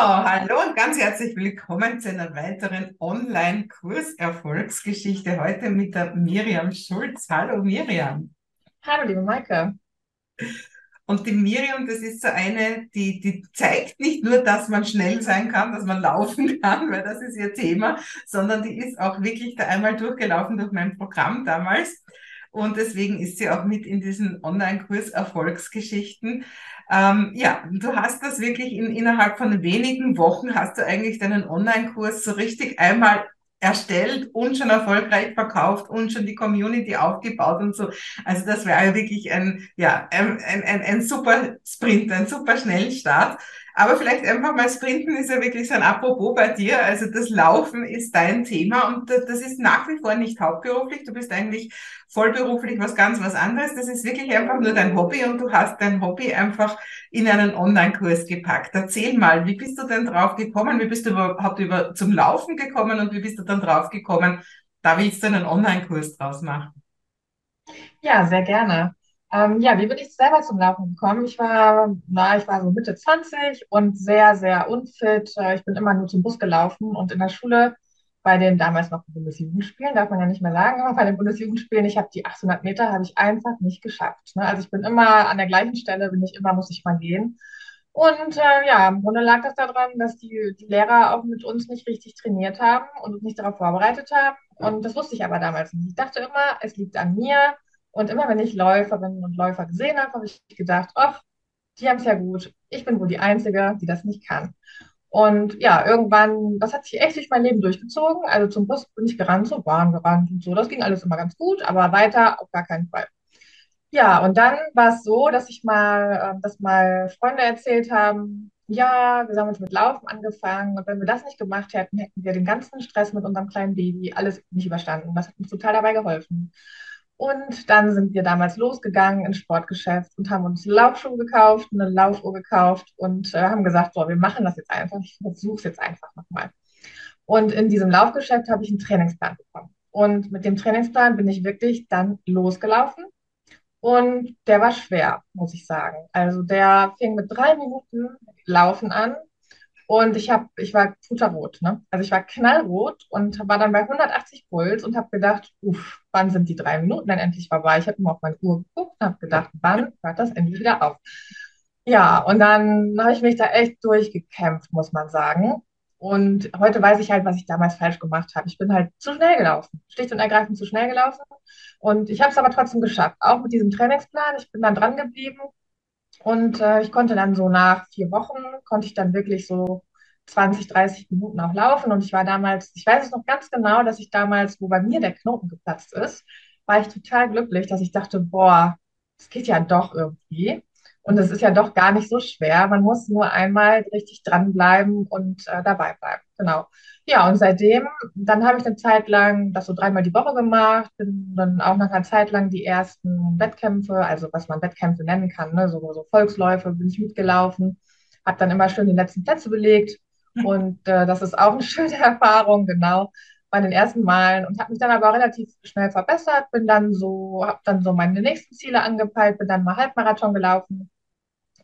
hallo und ganz herzlich willkommen zu einer weiteren Online-Kurs-Erfolgsgeschichte. Heute mit der Miriam Schulz. Hallo Miriam. Hallo liebe Maike. Und die Miriam, das ist so eine, die, die zeigt nicht nur, dass man schnell sein kann, dass man laufen kann, weil das ist ihr Thema, sondern die ist auch wirklich da einmal durchgelaufen durch mein Programm damals. Und deswegen ist sie auch mit in diesen Online-Kurs Erfolgsgeschichten. Ähm, ja, du hast das wirklich in, innerhalb von wenigen Wochen hast du eigentlich deinen Online-Kurs so richtig einmal erstellt und schon erfolgreich verkauft und schon die Community aufgebaut und so. Also das wäre wirklich ein, ja, ein, ein, ein super Sprint, ein super Schnellstart. Aber vielleicht einfach mal Sprinten ist ja wirklich so ein Apropos bei dir. Also das Laufen ist dein Thema und das ist nach wie vor nicht hauptberuflich. Du bist eigentlich vollberuflich was ganz was anderes. Das ist wirklich einfach nur dein Hobby und du hast dein Hobby einfach in einen Online-Kurs gepackt. Erzähl mal, wie bist du denn drauf gekommen? Wie bist du überhaupt über, zum Laufen gekommen und wie bist du dann drauf gekommen, da willst du einen Online-Kurs draus machen? Ja, sehr gerne. Ähm, ja, wie bin ich selber zum Laufen gekommen? Ich war, na, ich war so Mitte 20 und sehr, sehr unfit. Äh, Ich bin immer nur zum Bus gelaufen und in der Schule bei den damals noch Bundesjugendspielen, darf man ja nicht mehr sagen, aber bei den Bundesjugendspielen, ich habe die 800 Meter, habe ich einfach nicht geschafft. Ne? Also ich bin immer an der gleichen Stelle, bin ich immer, muss ich mal gehen. Und äh, ja, im Grunde lag das daran, dass die, die Lehrer auch mit uns nicht richtig trainiert haben und uns nicht darauf vorbereitet haben. Und das wusste ich aber damals nicht. Ich dachte immer, es liegt an mir. Und immer wenn ich Läuferinnen und Läufer gesehen habe, habe ich gedacht, ach, die haben es ja gut. Ich bin wohl die Einzige, die das nicht kann. Und ja, irgendwann, das hat sich echt durch mein Leben durchgezogen. Also zum Bus bin ich gerannt, zur Bahn gerannt und so. Das ging alles immer ganz gut, aber weiter auf gar keinen Fall. Ja, und dann war es so, dass ich mal, ähm, dass mal Freunde erzählt haben, ja, wir haben uns mit Laufen angefangen und wenn wir das nicht gemacht hätten, hätten wir den ganzen Stress mit unserem kleinen Baby alles nicht überstanden. Das hat uns total dabei geholfen. Und dann sind wir damals losgegangen ins Sportgeschäft und haben uns Laufschuhe gekauft, eine Laufuhr gekauft und äh, haben gesagt, so, wir machen das jetzt einfach. Ich versuche es jetzt einfach nochmal. Und in diesem Laufgeschäft habe ich einen Trainingsplan bekommen. Und mit dem Trainingsplan bin ich wirklich dann losgelaufen. Und der war schwer, muss ich sagen. Also der fing mit drei Minuten Laufen an und ich hab, ich war puterrot, ne? Also ich war knallrot und war dann bei 180 Puls und habe gedacht, uff, wann sind die drei Minuten dann endlich vorbei? Ich habe immer auf meine Uhr geguckt und habe gedacht, wann hört das endlich wieder auf? Ja, und dann habe ich mich da echt durchgekämpft, muss man sagen. Und heute weiß ich halt, was ich damals falsch gemacht habe. Ich bin halt zu schnell gelaufen, schlicht und ergreifend zu schnell gelaufen. Und ich habe es aber trotzdem geschafft, auch mit diesem Trainingsplan. Ich bin dann dran geblieben und äh, ich konnte dann so nach vier Wochen, konnte ich dann wirklich so 20, 30 Minuten auch laufen. Und ich war damals, ich weiß es noch ganz genau, dass ich damals, wo bei mir der Knoten geplatzt ist, war ich total glücklich, dass ich dachte, boah, es geht ja doch irgendwie. Und es ist ja doch gar nicht so schwer. Man muss nur einmal richtig dranbleiben und äh, dabei bleiben. Genau. Ja, und seitdem, dann habe ich eine Zeit lang das so dreimal die Woche gemacht, bin dann auch nach einer Zeit lang die ersten Wettkämpfe, also was man Wettkämpfe nennen kann, ne, so, so Volksläufe, bin ich mitgelaufen, habe dann immer schön die letzten Plätze belegt. Und äh, das ist auch eine schöne Erfahrung, genau, bei den ersten Malen. Und habe mich dann aber relativ schnell verbessert, bin dann so, habe dann so meine nächsten Ziele angepeilt, bin dann mal Halbmarathon gelaufen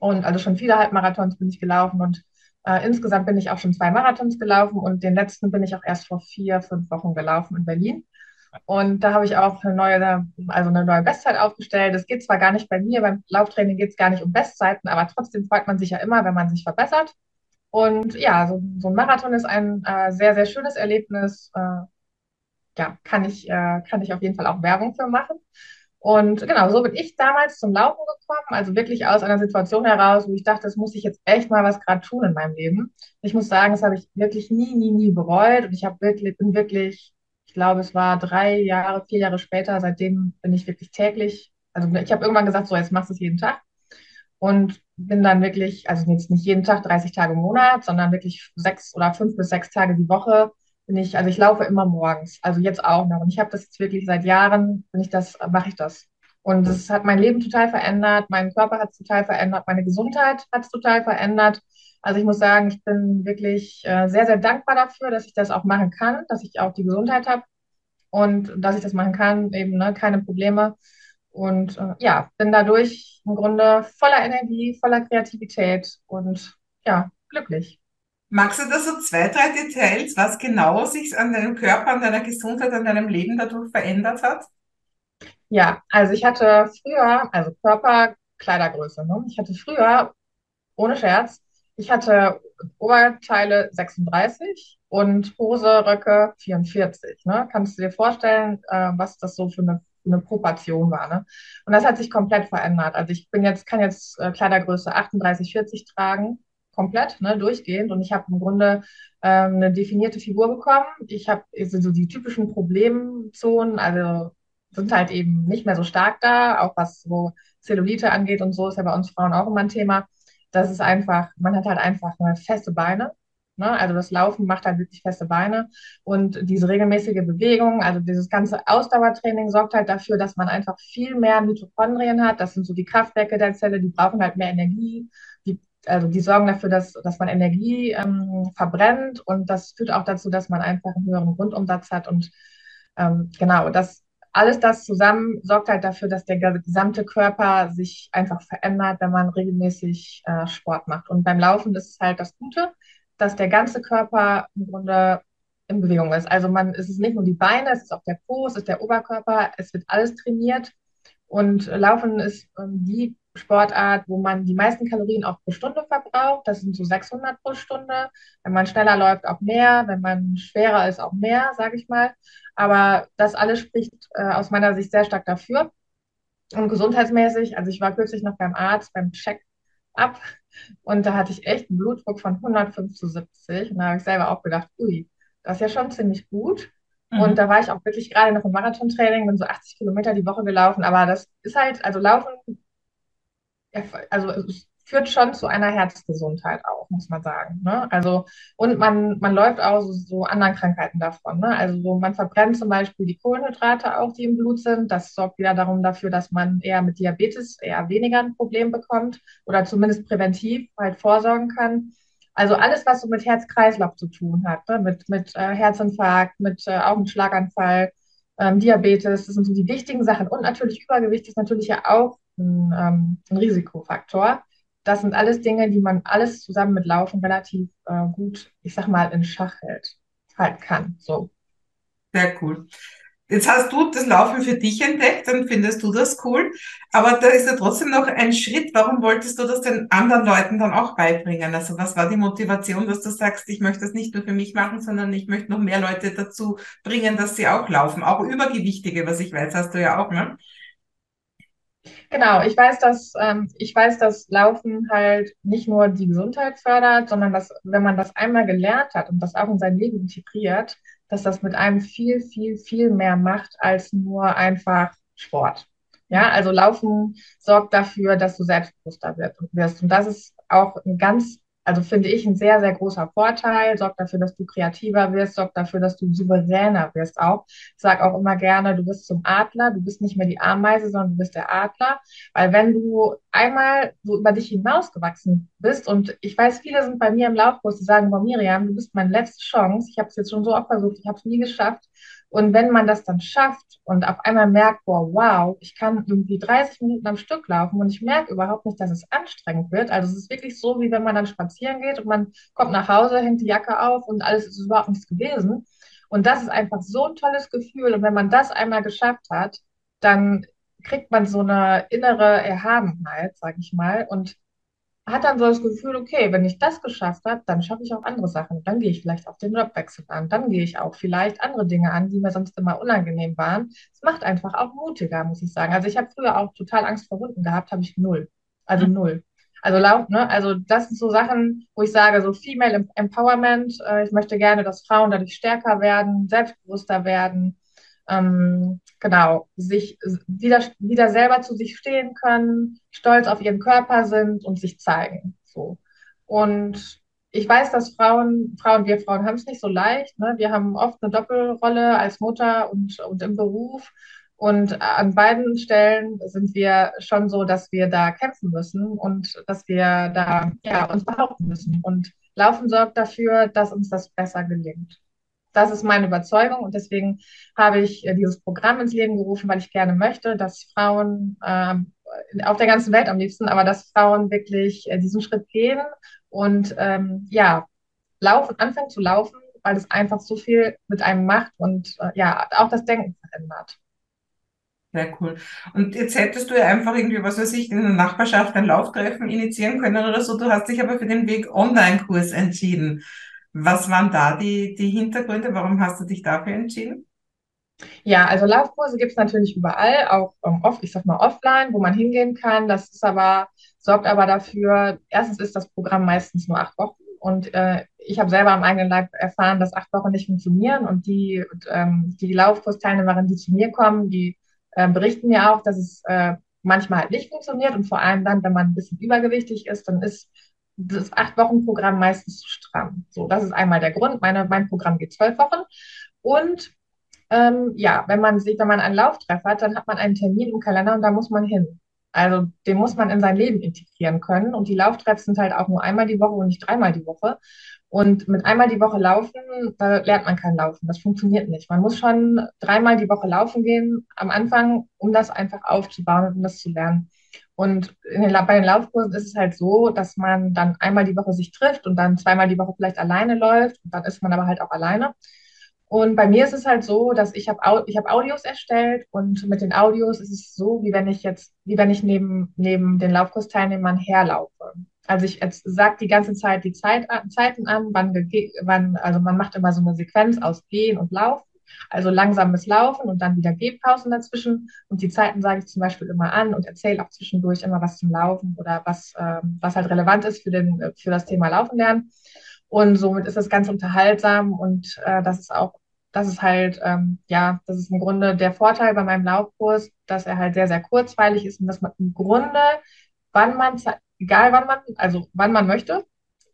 und also schon viele Halbmarathons bin ich gelaufen und äh, insgesamt bin ich auch schon zwei Marathons gelaufen und den letzten bin ich auch erst vor vier, fünf Wochen gelaufen in Berlin. Und da habe ich auch eine neue, also eine neue Bestzeit aufgestellt. Es geht zwar gar nicht bei mir, beim Lauftraining geht es gar nicht um Bestzeiten, aber trotzdem freut man sich ja immer, wenn man sich verbessert. Und ja, so, so ein Marathon ist ein äh, sehr, sehr schönes Erlebnis. Äh, ja, kann ich, äh, kann ich auf jeden Fall auch Werbung für machen. Und genau, so bin ich damals zum Laufen gekommen, also wirklich aus einer Situation heraus, wo ich dachte, das muss ich jetzt echt mal was gerade tun in meinem Leben. Ich muss sagen, das habe ich wirklich nie, nie, nie bereut. Und ich habe wirklich, bin wirklich, ich glaube, es war drei Jahre, vier Jahre später, seitdem bin ich wirklich täglich, also ich habe irgendwann gesagt, so jetzt machst du es jeden Tag. Und bin dann wirklich, also jetzt nicht jeden Tag 30 Tage im Monat, sondern wirklich sechs oder fünf bis sechs Tage die Woche bin ich, also ich laufe immer morgens, also jetzt auch noch. Und ich habe das jetzt wirklich seit Jahren, bin ich das, mache ich das. Und es hat mein Leben total verändert, meinen Körper hat es total verändert, meine Gesundheit hat es total verändert. Also ich muss sagen, ich bin wirklich äh, sehr, sehr dankbar dafür, dass ich das auch machen kann, dass ich auch die Gesundheit habe und dass ich das machen kann, eben ne, keine Probleme. Und äh, ja, bin dadurch im Grunde voller Energie, voller Kreativität und ja, glücklich. Magst du da so zwei, drei Details, was genau sich an deinem Körper, an deiner Gesundheit, an deinem Leben dadurch verändert hat? Ja, also ich hatte früher, also Körper, Kleidergröße, ne? Ich hatte früher, ohne Scherz, ich hatte Oberteile 36 und Hose, Röcke 44, ne? Kannst du dir vorstellen, äh, was das so für eine, eine Proportion war, ne? Und das hat sich komplett verändert. Also ich bin jetzt, kann jetzt äh, Kleidergröße 38, 40 tragen, komplett, ne, durchgehend. Und ich habe im Grunde ähm, eine definierte Figur bekommen. Ich habe also so die typischen Problemzonen, also sind halt eben nicht mehr so stark da, auch was so Zellulite angeht und so, ist ja bei uns Frauen auch immer ein Thema. Das ist einfach, man hat halt einfach feste Beine. Ne? Also das Laufen macht halt wirklich feste Beine und diese regelmäßige Bewegung, also dieses ganze Ausdauertraining sorgt halt dafür, dass man einfach viel mehr Mitochondrien hat. Das sind so die Kraftwerke der Zelle, die brauchen halt mehr Energie. Also die sorgen dafür, dass, dass man Energie ähm, verbrennt und das führt auch dazu, dass man einfach einen höheren Grundumsatz hat und ähm, genau, das alles das zusammen sorgt halt dafür, dass der gesamte Körper sich einfach verändert, wenn man regelmäßig äh, Sport macht. Und beim Laufen ist es halt das Gute, dass der ganze Körper im Grunde in Bewegung ist. Also man, es ist nicht nur die Beine, es ist auch der Po, es ist der Oberkörper, es wird alles trainiert. Und Laufen ist ähm, die Sportart, wo man die meisten Kalorien auch pro Stunde verbraucht. Das sind so 600 pro Stunde. Wenn man schneller läuft, auch mehr. Wenn man schwerer ist, auch mehr, sage ich mal. Aber das alles spricht äh, aus meiner Sicht sehr stark dafür. Und gesundheitsmäßig, also ich war kürzlich noch beim Arzt, beim Check-up und da hatte ich echt einen Blutdruck von 105 zu 70. Und da habe ich selber auch gedacht, ui, das ist ja schon ziemlich gut. Mhm. Und da war ich auch wirklich gerade noch im Marathontraining, bin so 80 Kilometer die Woche gelaufen. Aber das ist halt, also Laufen also es führt schon zu einer Herzgesundheit auch, muss man sagen. Ne? Also, und man, man läuft auch so, so anderen Krankheiten davon. Ne? Also so, man verbrennt zum Beispiel die Kohlenhydrate auch, die im Blut sind. Das sorgt wieder darum dafür, dass man eher mit Diabetes eher weniger ein Problem bekommt oder zumindest präventiv halt vorsorgen kann. Also alles, was so mit Herz-Kreislauf zu tun hat, ne? mit, mit äh, Herzinfarkt, mit äh, auch einem Schlaganfall, ähm, Diabetes, das sind so die wichtigen Sachen. Und natürlich Übergewicht ist natürlich ja auch ein, ähm, ein Risikofaktor. Das sind alles Dinge, die man alles zusammen mit Laufen relativ äh, gut, ich sag mal, in Schach hält, halten kann. So. Sehr cool. Jetzt hast du das Laufen für dich entdeckt, dann findest du das cool. Aber da ist ja trotzdem noch ein Schritt. Warum wolltest du das den anderen Leuten dann auch beibringen? Also was war die Motivation, dass du sagst, ich möchte das nicht nur für mich machen, sondern ich möchte noch mehr Leute dazu bringen, dass sie auch laufen. Auch Übergewichtige, was ich weiß, hast du ja auch, ne? Genau, ich weiß, dass ähm, ich weiß, dass Laufen halt nicht nur die Gesundheit fördert, sondern dass, wenn man das einmal gelernt hat und das auch in sein Leben integriert, dass das mit einem viel, viel, viel mehr macht als nur einfach Sport. Ja, also Laufen sorgt dafür, dass du selbstbewusster wirst. Und das ist auch ein ganz also finde ich ein sehr, sehr großer Vorteil, sorgt dafür, dass du kreativer wirst, sorgt dafür, dass du souveräner wirst auch. Ich sage auch immer gerne, du bist zum Adler, du bist nicht mehr die Ameise, sondern du bist der Adler. Weil wenn du einmal so über dich hinausgewachsen bist und ich weiß, viele sind bei mir im Laufkurs, die sagen, Miriam, du bist meine letzte Chance, ich habe es jetzt schon so oft versucht, ich habe es nie geschafft. Und wenn man das dann schafft und auf einmal merkt, boah, wow, ich kann irgendwie 30 Minuten am Stück laufen und ich merke überhaupt nicht, dass es anstrengend wird. Also es ist wirklich so, wie wenn man dann spazieren geht und man kommt nach Hause, hängt die Jacke auf und alles ist überhaupt nichts gewesen. Und das ist einfach so ein tolles Gefühl. Und wenn man das einmal geschafft hat, dann kriegt man so eine innere Erhabenheit, sag ich mal. Und hat dann so das Gefühl, okay, wenn ich das geschafft habe, dann schaffe ich auch andere Sachen. Dann gehe ich vielleicht auch den Jobwechsel an. Dann gehe ich auch vielleicht andere Dinge an, die mir sonst immer unangenehm waren. Es macht einfach auch mutiger, muss ich sagen. Also ich habe früher auch total Angst vor Hunden gehabt, habe ich null. Also mhm. null. Also laut, ne? Also das sind so Sachen, wo ich sage, so Female Empowerment. Äh, ich möchte gerne, dass Frauen dadurch stärker werden, selbstbewusster werden ähm, genau, sich wieder, wieder selber zu sich stehen können, stolz auf ihren Körper sind und sich zeigen. So. Und ich weiß, dass Frauen, Frauen, wir Frauen haben es nicht so leicht. Ne? Wir haben oft eine Doppelrolle als Mutter und, und im Beruf. Und an beiden Stellen sind wir schon so, dass wir da kämpfen müssen und dass wir da ja, uns behaupten müssen. Und Laufen sorgt dafür, dass uns das besser gelingt. Das ist meine Überzeugung und deswegen habe ich äh, dieses Programm ins Leben gerufen, weil ich gerne möchte, dass Frauen äh, auf der ganzen Welt am liebsten, aber dass Frauen wirklich äh, diesen Schritt gehen und ähm, ja, laufen, anfangen zu laufen, weil es einfach so viel mit einem macht und äh, ja, auch das Denken verändert. Sehr cool. Und jetzt hättest du ja einfach irgendwie, was weiß ich, in der Nachbarschaft ein Lauftreffen initiieren können oder so. Du hast dich aber für den Weg Online-Kurs entschieden. Was waren da die, die Hintergründe? Warum hast du dich dafür entschieden? Ja, also Laufkurse gibt es natürlich überall, auch ähm, off, ich sag mal offline, wo man hingehen kann. Das ist aber, sorgt aber dafür, erstens ist das Programm meistens nur acht Wochen und äh, ich habe selber am eigenen Leib erfahren, dass acht Wochen nicht funktionieren und die, ähm, die Laufkursteilnehmerinnen, die zu mir kommen, die äh, berichten mir auch, dass es äh, manchmal halt nicht funktioniert und vor allem dann, wenn man ein bisschen übergewichtig ist, dann ist das Acht-Wochen-Programm meistens zu stramm. So, das ist einmal der Grund. Meine, mein Programm geht zwölf Wochen und ähm, ja, wenn man sieht, wenn man einen Lauftreff hat, dann hat man einen Termin im Kalender und da muss man hin. Also den muss man in sein Leben integrieren können. Und die Lauftreffs sind halt auch nur einmal die Woche und nicht dreimal die Woche. Und mit einmal die Woche laufen, da lernt man kein Laufen. Das funktioniert nicht. Man muss schon dreimal die Woche laufen gehen am Anfang, um das einfach aufzubauen und um das zu lernen. Und den, bei den Laufkursen ist es halt so, dass man dann einmal die Woche sich trifft und dann zweimal die Woche vielleicht alleine läuft. Und dann ist man aber halt auch alleine. Und bei mir ist es halt so, dass ich habe ich hab Audios erstellt und mit den Audios ist es so, wie wenn ich jetzt, wie wenn ich neben, neben den Laufkursteilnehmern herlaufe. Also ich sage die ganze Zeit die Zeit, Zeiten an, wann, wann, also man macht immer so eine Sequenz aus Gehen und Laufen, also langsames Laufen und dann wieder Gehpausen dazwischen. Und die Zeiten sage ich zum Beispiel immer an und erzähle auch zwischendurch immer was zum Laufen oder was, ähm, was halt relevant ist für, den, für das Thema Laufen lernen. Und somit ist es ganz unterhaltsam und äh, das ist auch das ist halt, ähm, ja, das ist im Grunde der Vorteil bei meinem Laufkurs, dass er halt sehr, sehr kurzweilig ist und dass man im Grunde, wann man, egal wann man, also wann man möchte,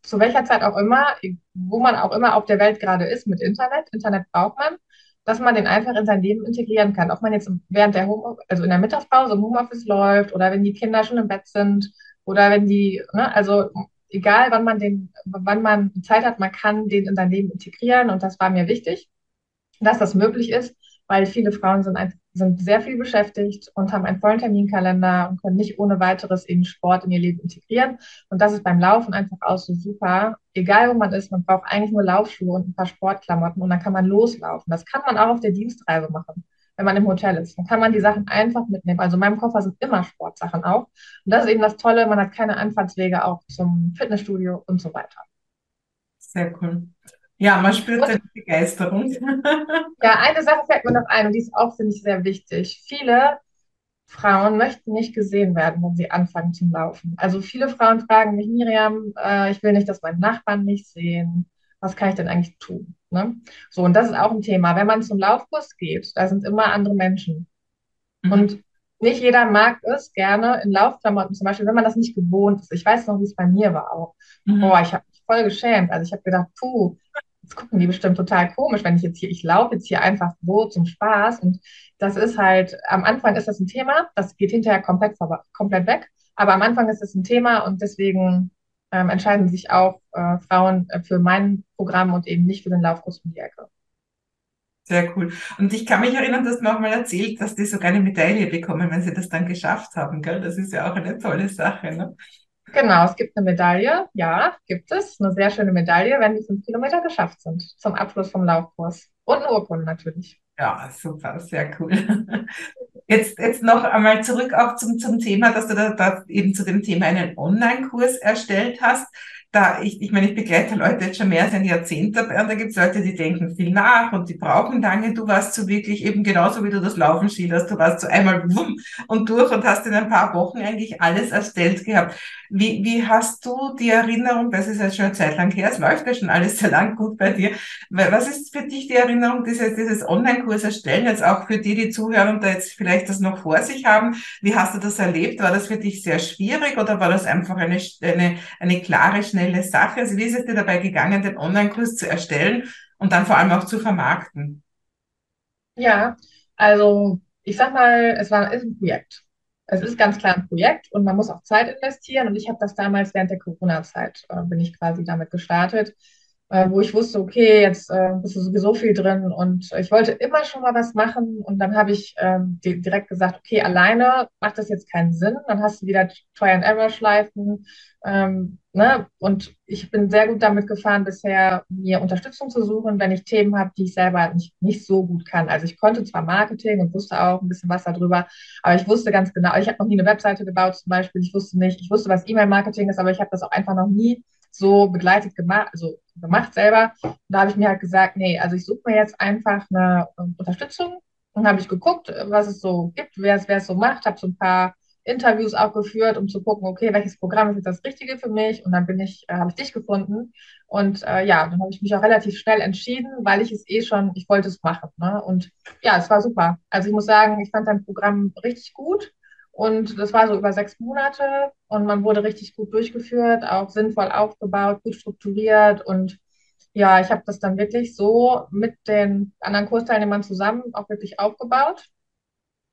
zu welcher Zeit auch immer, wo man auch immer auf der Welt gerade ist mit Internet, Internet braucht man, dass man den einfach in sein Leben integrieren kann. Ob man jetzt während der Home, also in der Mittagspause im Homeoffice läuft oder wenn die Kinder schon im Bett sind oder wenn die, ne, also egal wann man den, wann man Zeit hat, man kann den in sein Leben integrieren und das war mir wichtig dass das möglich ist, weil viele Frauen sind, ein, sind sehr viel beschäftigt und haben einen vollen Terminkalender und können nicht ohne weiteres eben Sport in ihr Leben integrieren. Und das ist beim Laufen einfach auch so super. Egal wo man ist, man braucht eigentlich nur Laufschuhe und ein paar Sportklamotten und dann kann man loslaufen. Das kann man auch auf der Dienstreise machen, wenn man im Hotel ist. Dann kann man die Sachen einfach mitnehmen. Also in meinem Koffer sind immer Sportsachen auch. Und das ist eben das Tolle, man hat keine Anfahrtswege auch zum Fitnessstudio und so weiter. Sehr cool. Ja, man spürt seine Begeisterung. Ja, eine Sache fällt mir noch ein und die ist auch, finde ich, sehr wichtig. Viele Frauen möchten nicht gesehen werden, wenn sie anfangen zu Laufen. Also viele Frauen fragen mich, Miriam, äh, ich will nicht, dass meine Nachbarn mich sehen. Was kann ich denn eigentlich tun? Ne? So, und das ist auch ein Thema. Wenn man zum Laufkurs geht, da sind immer andere Menschen. Mhm. Und nicht jeder mag es gerne in Laufklamotten, zum Beispiel, wenn man das nicht gewohnt ist. Ich weiß noch, wie es bei mir war auch. Mhm. Boah, ich habe mich voll geschämt. Also ich habe gedacht, puh, jetzt gucken die bestimmt total komisch, wenn ich jetzt hier, ich laufe jetzt hier einfach so zum Spaß. Und das ist halt, am Anfang ist das ein Thema, das geht hinterher komplett, komplett weg. Aber am Anfang ist es ein Thema und deswegen ähm, entscheiden sich auch äh, Frauen äh, für mein Programm und eben nicht für den Laufkurs um die Ecke. Sehr cool. Und ich kann mich erinnern, dass du auch mal erzählt, dass die sogar eine Medaille bekommen, wenn sie das dann geschafft haben. Gell? Das ist ja auch eine tolle Sache. Ne? Genau, es gibt eine Medaille. Ja, gibt es. Eine sehr schöne Medaille, wenn die fünf Kilometer geschafft sind zum Abschluss vom Laufkurs. Und eine Urkunde natürlich. Ja, super, sehr cool. Jetzt, jetzt noch einmal zurück auch zum, zum Thema, dass du da, da eben zu dem Thema einen Online-Kurs erstellt hast da, ich, ich meine, ich begleite Leute jetzt schon mehr als ein Jahrzehnt dabei und da gibt es Leute, die denken viel nach und die brauchen lange. Du warst so wirklich eben genauso, wie du das Laufen schilderst. Du warst so einmal wumm und durch und hast in ein paar Wochen eigentlich alles erstellt gehabt. Wie, wie hast du die Erinnerung, das ist jetzt schon eine Zeit lang her, es läuft ja schon alles sehr lang gut bei dir. Was ist für dich die Erinnerung, dieses, dieses Online-Kurs erstellen, jetzt auch für die, die zuhören und da jetzt vielleicht das noch vor sich haben? Wie hast du das erlebt? War das für dich sehr schwierig oder war das einfach eine, eine, eine klare, schnelle schnelle Sache. Also wie ist es dir dabei gegangen, den Online-Kurs zu erstellen und dann vor allem auch zu vermarkten? Ja, also ich sag mal, es war ist ein Projekt. Es ist ganz klar ein Projekt und man muss auch Zeit investieren. Und ich habe das damals während der Corona-Zeit, äh, bin ich quasi damit gestartet. Äh, wo ich wusste, okay, jetzt äh, bist du sowieso viel drin und ich wollte immer schon mal was machen und dann habe ich ähm, di direkt gesagt, okay, alleine macht das jetzt keinen Sinn, dann hast du wieder Try-and-Error-Schleifen ähm, ne? und ich bin sehr gut damit gefahren, bisher mir Unterstützung zu suchen, wenn ich Themen habe, die ich selber nicht, nicht so gut kann. Also ich konnte zwar Marketing und wusste auch ein bisschen was darüber, aber ich wusste ganz genau, ich habe noch nie eine Webseite gebaut zum Beispiel, ich wusste nicht, ich wusste, was E-Mail-Marketing ist, aber ich habe das auch einfach noch nie so begleitet gemacht, also gemacht selber. Und da habe ich mir halt gesagt, nee, also ich suche mir jetzt einfach eine um, Unterstützung. Und habe ich geguckt, was es so gibt, wer es, wer es so macht, habe so ein paar Interviews auch geführt, um zu gucken, okay, welches Programm ist jetzt das Richtige für mich? Und dann bin ich, äh, habe ich dich gefunden. Und äh, ja, dann habe ich mich auch relativ schnell entschieden, weil ich es eh schon, ich wollte es machen. Ne? Und ja, es war super. Also ich muss sagen, ich fand dein Programm richtig gut. Und das war so über sechs Monate und man wurde richtig gut durchgeführt, auch sinnvoll aufgebaut, gut strukturiert. Und ja, ich habe das dann wirklich so mit den anderen Kursteilnehmern zusammen auch wirklich aufgebaut.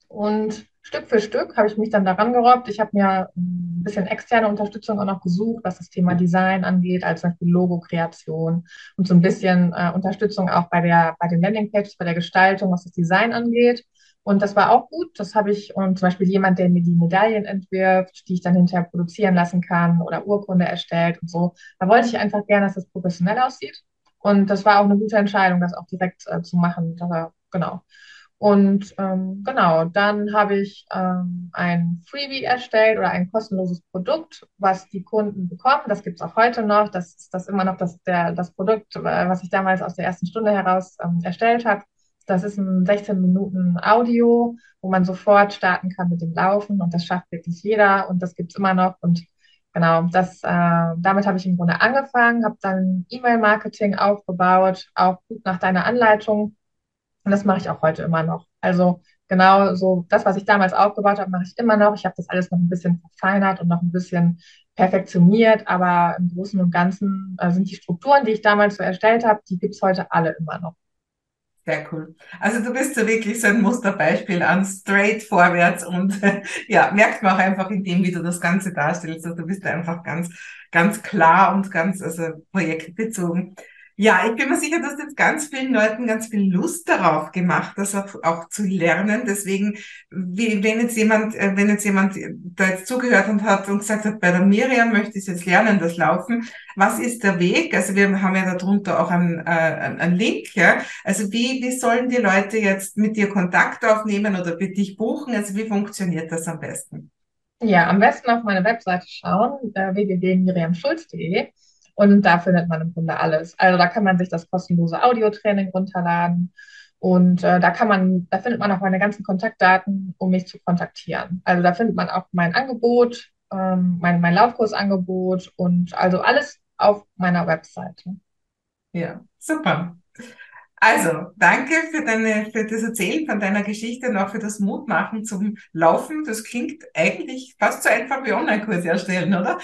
Und Stück für Stück habe ich mich dann daran gerobbt. Ich habe mir ein bisschen externe Unterstützung auch noch gesucht, was das Thema Design angeht, zum Beispiel Logo-Kreation und so ein bisschen äh, Unterstützung auch bei der, bei den Landingpages, bei der Gestaltung, was das Design angeht. Und das war auch gut. Das habe ich, und zum Beispiel jemand, der mir die Medaillen entwirft, die ich dann hinterher produzieren lassen kann oder Urkunde erstellt und so. Da wollte ich einfach gerne, dass das professionell aussieht. Und das war auch eine gute Entscheidung, das auch direkt äh, zu machen. Das, genau. Und ähm, genau, dann habe ich ähm, ein Freebie erstellt oder ein kostenloses Produkt, was die Kunden bekommen. Das gibt es auch heute noch. Das ist das immer noch das, der, das Produkt, äh, was ich damals aus der ersten Stunde heraus ähm, erstellt habe. Das ist ein 16 Minuten Audio, wo man sofort starten kann mit dem Laufen und das schafft wirklich jeder und das gibt's immer noch und genau, das, äh, damit habe ich im Grunde angefangen, habe dann E-Mail-Marketing aufgebaut, auch gut nach deiner Anleitung und das mache ich auch heute immer noch. Also genau so das, was ich damals aufgebaut habe, mache ich immer noch. Ich habe das alles noch ein bisschen verfeinert und noch ein bisschen perfektioniert, aber im Großen und Ganzen äh, sind die Strukturen, die ich damals so erstellt habe, die gibt es heute alle immer noch. Sehr cool. Also du bist so wirklich so ein Musterbeispiel an straight vorwärts und ja, merkt man auch einfach in dem, wie du das Ganze darstellst. Also du bist einfach ganz, ganz klar und ganz, also projektbezogen. Ja, ich bin mir sicher, dass jetzt ganz vielen Leuten ganz viel Lust darauf gemacht, das auch, auch zu lernen. Deswegen, wie, wenn jetzt jemand, äh, wenn jetzt jemand da jetzt zugehört und hat und gesagt hat, bei der Miriam möchte ich jetzt lernen, das Laufen, was ist der Weg? Also wir haben ja darunter auch einen, äh, einen Link, ja. Also wie, wie sollen die Leute jetzt mit dir Kontakt aufnehmen oder mit dich buchen? Also wie funktioniert das am besten? Ja, am besten auf meine Webseite schauen, äh, www.miriamschulz.de. Und da findet man im Grunde alles. Also da kann man sich das kostenlose Audiotraining runterladen. Und äh, da kann man, da findet man auch meine ganzen Kontaktdaten, um mich zu kontaktieren. Also da findet man auch mein Angebot, ähm, mein, mein Laufkursangebot und also alles auf meiner Webseite. Ja, super. Also, danke für deine, für das Erzählen von deiner Geschichte und auch für das Mutmachen zum Laufen. Das klingt eigentlich fast so einfach wie Online-Kurs erstellen, oder?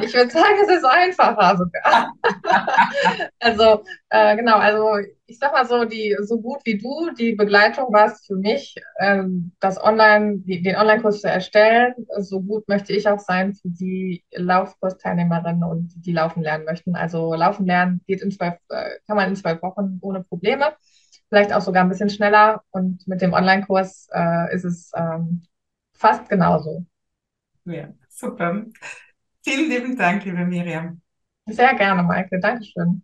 Ich würde sagen, es ist einfacher sogar. also, äh, genau, also ich sag mal so, die so gut wie du, die Begleitung war es für mich, ähm, das Online, die, den Online-Kurs zu erstellen. So gut möchte ich auch sein für die Laufkursteilnehmerinnen und die, die laufen lernen möchten. Also laufen lernen geht in zwölf, äh, kann man in zwölf Wochen ohne Probleme. Vielleicht auch sogar ein bisschen schneller. Und mit dem Online-Kurs äh, ist es ähm, fast genauso. Ja, super. Vielen lieben Dank, liebe Miriam. Sehr gerne, Maike. Dankeschön.